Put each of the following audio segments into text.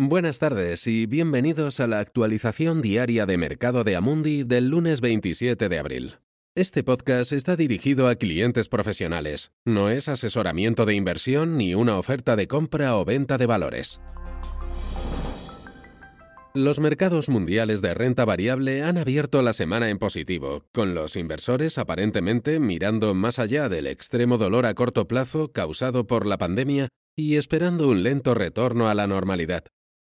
Buenas tardes y bienvenidos a la actualización diaria de mercado de Amundi del lunes 27 de abril. Este podcast está dirigido a clientes profesionales, no es asesoramiento de inversión ni una oferta de compra o venta de valores. Los mercados mundiales de renta variable han abierto la semana en positivo, con los inversores aparentemente mirando más allá del extremo dolor a corto plazo causado por la pandemia y esperando un lento retorno a la normalidad.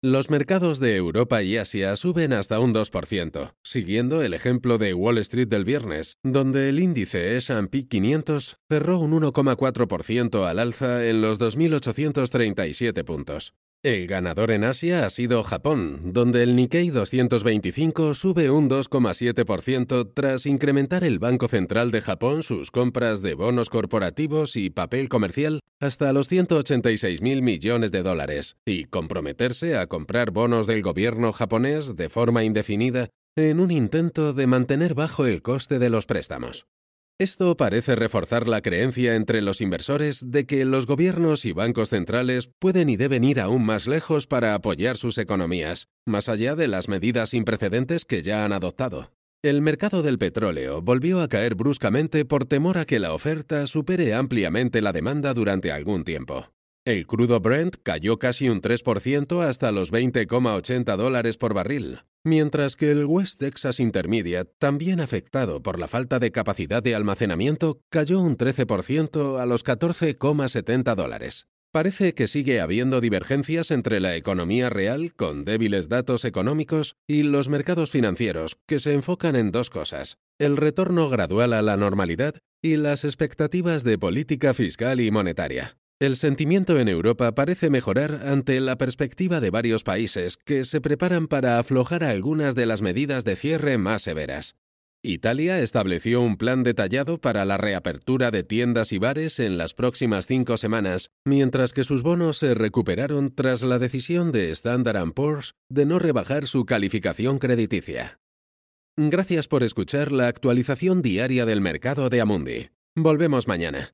Los mercados de Europa y Asia suben hasta un 2%, siguiendo el ejemplo de Wall Street del viernes, donde el índice S&P 500 cerró un 1,4% al alza en los 2.837 puntos. El ganador en Asia ha sido Japón, donde el Nikkei 225 sube un 2,7% tras incrementar el Banco Central de Japón sus compras de bonos corporativos y papel comercial hasta los 186 mil millones de dólares y comprometerse a comprar bonos del gobierno japonés de forma indefinida en un intento de mantener bajo el coste de los préstamos. Esto parece reforzar la creencia entre los inversores de que los gobiernos y bancos centrales pueden y deben ir aún más lejos para apoyar sus economías, más allá de las medidas sin precedentes que ya han adoptado. El mercado del petróleo volvió a caer bruscamente por temor a que la oferta supere ampliamente la demanda durante algún tiempo. El crudo Brent cayó casi un 3% hasta los 20,80 dólares por barril, mientras que el West Texas Intermediate, también afectado por la falta de capacidad de almacenamiento, cayó un 13% a los 14,70 dólares. Parece que sigue habiendo divergencias entre la economía real, con débiles datos económicos, y los mercados financieros, que se enfocan en dos cosas, el retorno gradual a la normalidad y las expectativas de política fiscal y monetaria. El sentimiento en Europa parece mejorar ante la perspectiva de varios países que se preparan para aflojar algunas de las medidas de cierre más severas. Italia estableció un plan detallado para la reapertura de tiendas y bares en las próximas cinco semanas, mientras que sus bonos se recuperaron tras la decisión de Standard Poor's de no rebajar su calificación crediticia. Gracias por escuchar la actualización diaria del mercado de Amundi. Volvemos mañana.